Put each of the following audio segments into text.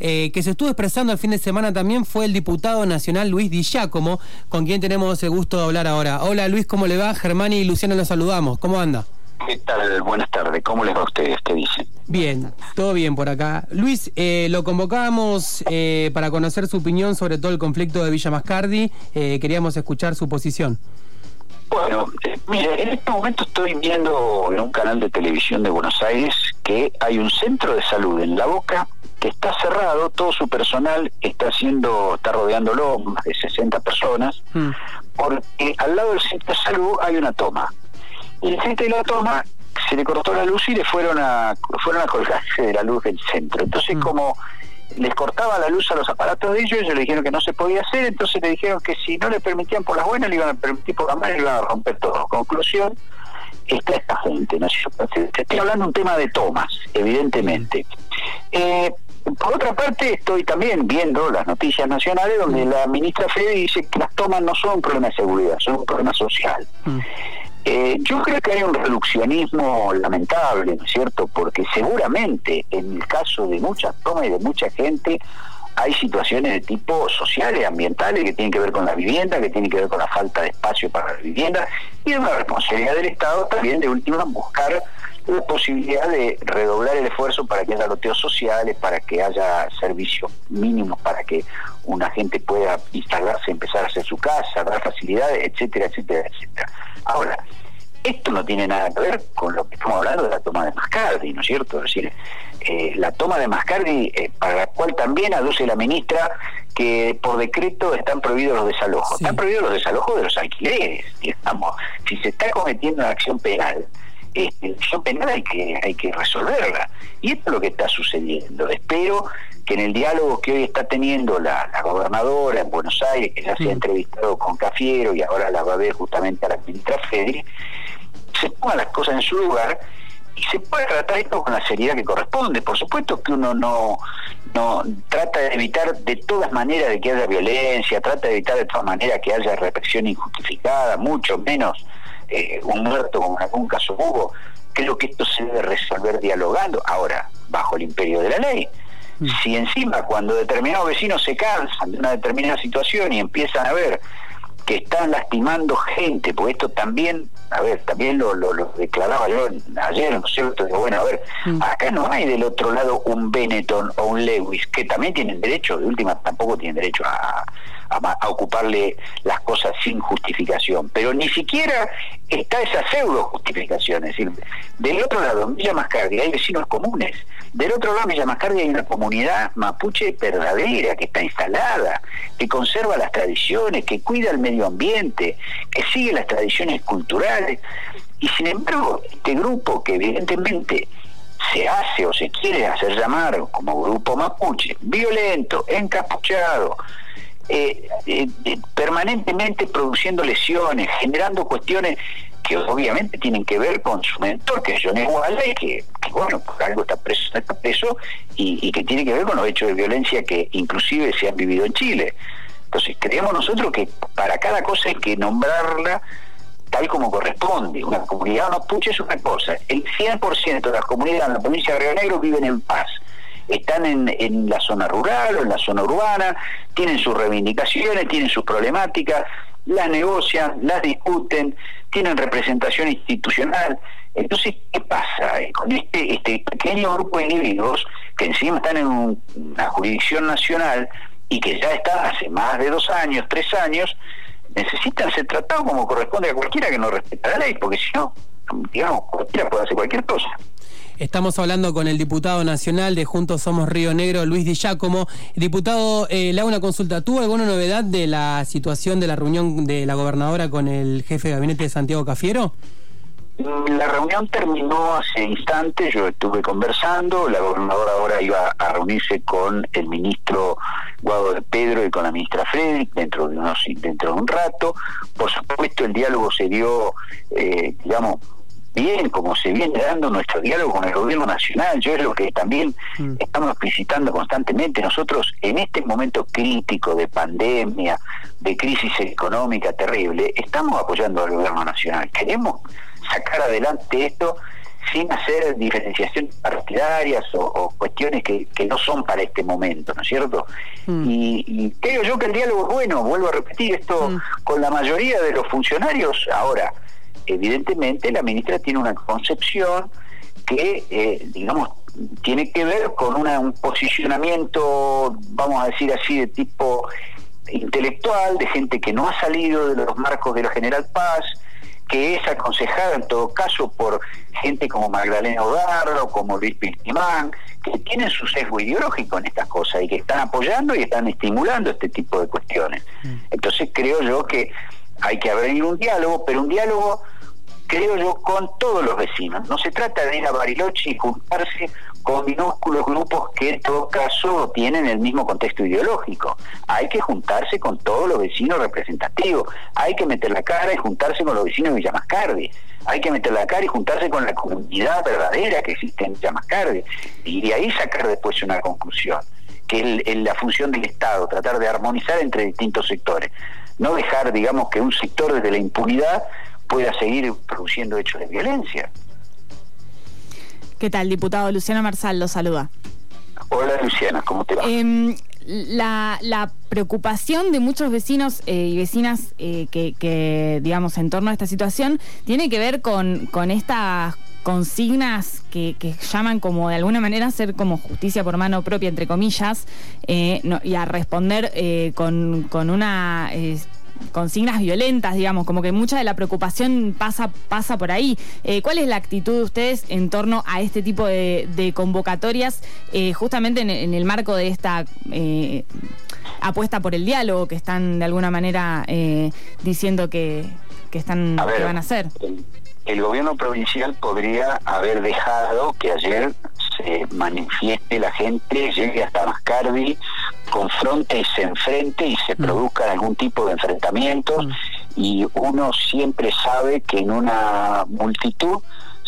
eh, que se estuvo expresando el fin de semana también fue el diputado nacional Luis Di Giacomo, con quien tenemos el gusto de hablar ahora. Hola Luis, ¿cómo le va? Germán y Luciano los saludamos. ¿Cómo anda? ¿Qué tal? Buenas tardes. ¿Cómo les va a ustedes? ¿Qué dicen? Bien, todo bien por acá. Luis, eh, lo convocábamos eh, para conocer su opinión sobre todo el conflicto de Villa Mascardi. Eh, queríamos escuchar su posición. Bueno, mire, en este momento estoy viendo en un canal de televisión de Buenos Aires que hay un centro de salud en La Boca que está cerrado, todo su personal está haciendo, está rodeándolo, más de 60 personas, mm. porque al lado del centro de salud hay una toma y la gente de la toma se le cortó la luz y le fueron a fueron a colgarse de la luz del centro. Entonces, mm. como les cortaba la luz a los aparatos de ellos, ellos le dijeron que no se podía hacer, entonces le dijeron que si no le permitían por las buenas, le iban a permitir por las malas y le iban a romper todo. Conclusión, está esta gente, ¿no? Estoy hablando de un tema de tomas, evidentemente. Eh, por otra parte, estoy también viendo las noticias nacionales donde la ministra Fede dice que las tomas no son un problema de seguridad, son un problema social. Mm. Eh, yo creo que hay un reduccionismo lamentable, ¿no es cierto? Porque seguramente en el caso de muchas tomas y de mucha gente hay situaciones de tipo sociales, ambientales, que tienen que ver con la vivienda, que tienen que ver con la falta de espacio para la vivienda y es una responsabilidad del Estado también de última buscar la posibilidad de redoblar el esfuerzo para que haya loteos sociales, para que haya servicios mínimos, para que una gente pueda instalarse, empezar a hacer su casa, dar facilidades, etcétera, etcétera, etcétera. Ahora, esto no tiene nada que ver con lo que estamos hablando de la toma de Mascardi, ¿no es cierto? Es decir, eh, la toma de Mascardi, eh, para la cual también aduce la ministra que por decreto están prohibidos los desalojos. Están prohibidos los desalojos de los alquileres, digamos. Si se está cometiendo una acción penal, este, acción penal hay que, hay que resolverla. Y esto es lo que está sucediendo. Espero que en el diálogo que hoy está teniendo la, gobernadora en Buenos Aires, que ya se ha entrevistado con Cafiero y ahora la va a ver justamente a la ministra Fedri, se pongan las cosas en su lugar y se puede tratar esto con la seriedad que corresponde. Por supuesto que uno no, no trata de evitar de todas maneras de que haya violencia, trata de evitar de todas maneras que haya represión injustificada, mucho menos eh, un muerto como algún caso hubo. Creo que esto se debe resolver dialogando, ahora, bajo el imperio de la ley. Mm. Si encima cuando determinados vecinos se cansan de una determinada situación y empiezan a ver que están lastimando gente, porque esto también, a ver, también lo, lo, declaraba yo ayer, ¿no es cierto? Digo, bueno, a ver, mm. acá no hay del otro lado un Benetton o un Lewis, que también tienen derecho, de última tampoco tienen derecho a, a, ocuparle las cosas sin justificación, pero ni siquiera está esa pseudo justificación, es decir, del otro lado, en Villa Mascardi hay vecinos comunes, del otro lado en Villa Mascardi hay una comunidad mapuche verdadera que está instalada, que conserva las tradiciones, que cuida el medio ambiente, que sigue las tradiciones culturales, y sin embargo, este grupo que evidentemente se hace o se quiere hacer llamar como grupo mapuche, violento, encapuchado, eh, eh, permanentemente produciendo lesiones, generando cuestiones que obviamente tienen que ver con su mentor, que es Johnny Walla, que, bueno, por algo está preso, está preso, y, que tiene que ver con los hechos de violencia que inclusive se han vivido en Chile. Entonces, creemos nosotros que para cada cosa hay que nombrarla tal como corresponde. Una comunidad mapuche es una cosa. El 100% de las comunidades en la provincia de Río Negro viven en paz están en, en la zona rural o en la zona urbana, tienen sus reivindicaciones, tienen sus problemáticas, las negocian, las discuten, tienen representación institucional. Entonces, ¿qué pasa eh, con este, este pequeño grupo de individuos que encima están en una jurisdicción nacional y que ya está hace más de dos años, tres años, necesitan ser tratados como corresponde a cualquiera que no respeta la ley, porque si no, digamos, cualquiera puede hacer cualquier cosa. Estamos hablando con el diputado nacional de Juntos Somos Río Negro, Luis Di Giacomo. Diputado, eh, le hago una consulta. ¿Tuvo alguna novedad de la situación de la reunión de la gobernadora con el jefe de gabinete de Santiago Cafiero? La reunión terminó hace instantes, yo estuve conversando, la gobernadora ahora iba a reunirse con el ministro Guado de Pedro y con la ministra Frederick dentro de unos dentro de un rato. Por supuesto el diálogo se dio, eh, digamos, bien como se viene dando nuestro diálogo con el gobierno nacional. Yo es lo que también mm. estamos visitando constantemente. Nosotros en este momento crítico de pandemia, de crisis económica terrible, estamos apoyando al gobierno nacional. Queremos sacar adelante esto sin hacer diferenciaciones partidarias o, cuestiones que, que, no son para este momento, ¿no es cierto? Mm. Y, creo yo que el diálogo es bueno, vuelvo a repetir esto mm. con la mayoría de los funcionarios. Ahora, evidentemente la ministra tiene una concepción que, eh, digamos, tiene que ver con un posicionamiento, vamos a decir así, de tipo intelectual, de gente que no ha salido de los marcos de la General Paz, que es aconsejada en todo caso por gente como Magdalena Odarro, como Luis Piltimán, que tienen su sesgo ideológico en estas cosas y que están apoyando y están estimulando este tipo de cuestiones. Mm. Entonces creo yo que hay que abrir un diálogo, pero un diálogo creo yo, con todos los vecinos. No se trata de ir a Bariloche y juntarse con minúsculos grupos que en todo caso tienen el mismo contexto ideológico. Hay que juntarse con todos los vecinos representativos. Hay que meter la cara y juntarse con los vecinos de Villamascardi. Hay que meter la cara y juntarse con la comunidad verdadera que existe en Villamascardi. Y de ahí sacar después una conclusión que es la función del Estado, tratar de armonizar entre distintos sectores. No dejar, digamos, que un sector desde la impunidad pueda seguir produciendo hechos de violencia. ¿Qué tal, diputado Luciano Marsal? Lo saluda. Hola Luciana, ¿cómo te va? Em, la, preocupación de muchos vecinos eh, y vecinas eh, que, digamos, en torno a esta situación tiene que ver con, con estas consignas que, llaman como de alguna manera ser como justicia por mano propia, entre comillas, eh, y a responder con, con, una consignas violentas, digamos, como que mucha de la preocupación pasa, pasa por ahí. Eh, ¿Cuál es la actitud de ustedes en torno a este tipo de, convocatorias, eh, justamente en, el marco de esta eh, apuesta por el diálogo que están de alguna manera diciendo que, están que van a hacer? el gobierno provincial podría haber dejado que ayer se manifieste la gente, llegue hasta Mascardi, confronte y se enfrente y se mm. produzca algún tipo de enfrentamientos mm. y uno siempre sabe que en una multitud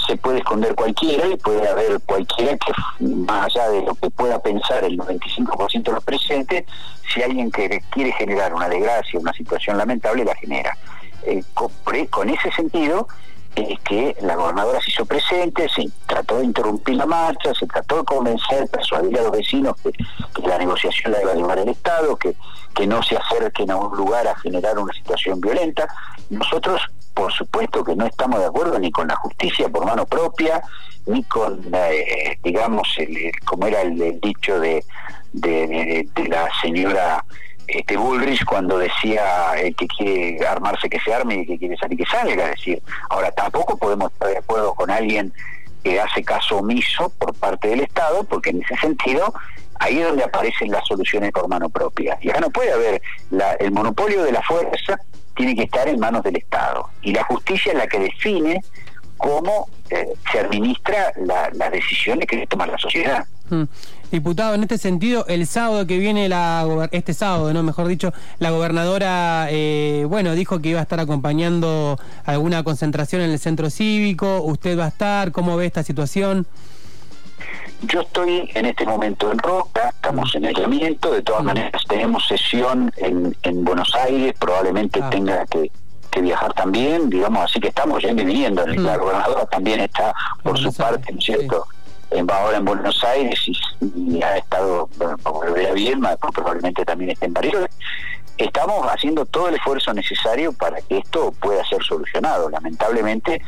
se puede esconder cualquiera y puede haber cualquiera que más allá de lo que pueda pensar el 95% de los presentes, si alguien que quiere generar una desgracia, una situación lamentable, la genera. Eh, con ese sentido, es que la gobernadora se hizo presente, se trató de interrumpir la marcha, se trató de convencer, persuadir a los vecinos que, la negociación la iba a llevar el Estado, que, que no se acerquen a un lugar a generar una situación violenta. Nosotros, por supuesto, que no estamos de acuerdo ni con la justicia por mano propia, ni con, eh, digamos, como era el, dicho de, de la señora este Bullrich cuando decía el que quiere armarse que se arme y que quiere salir que salga. Es decir, ahora tampoco podemos estar de acuerdo con alguien que hace caso omiso por parte del Estado, porque en ese sentido ahí es donde aparecen las soluciones por mano propia. Y acá no puede haber el monopolio de la fuerza, tiene que estar en manos del Estado. Y la justicia es la que define cómo eh, se administra las decisiones que toma la sociedad. Mm. Diputado, en este sentido, el sábado que viene, la este sábado, no mejor dicho, la gobernadora, eh, bueno, dijo que iba a estar acompañando alguna concentración en el centro cívico. ¿Usted va a estar? ¿Cómo ve esta situación? Yo estoy en este momento en Roca, estamos en aislamiento, de todas maneras tenemos sesión en, en Buenos Aires, probablemente ah. tenga que, viajar también, digamos, así que estamos ya viviendo, la gobernadora también está por su parte, ¿no es cierto? va ahora en Buenos Aires y, ha estado, bueno, volver bien, probablemente también esté en París. Estamos haciendo todo el esfuerzo necesario para que esto pueda ser solucionado. Lamentablemente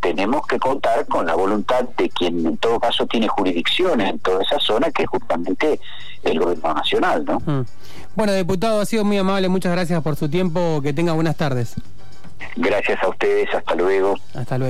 tenemos que contar con la voluntad de quien en todo caso tiene jurisdicción en toda esa zona, que es justamente el gobierno nacional, ¿no? Mm. Bueno, diputado, ha sido muy amable, muchas gracias por su tiempo, que tenga buenas tardes. Gracias a ustedes, hasta luego. Hasta luego.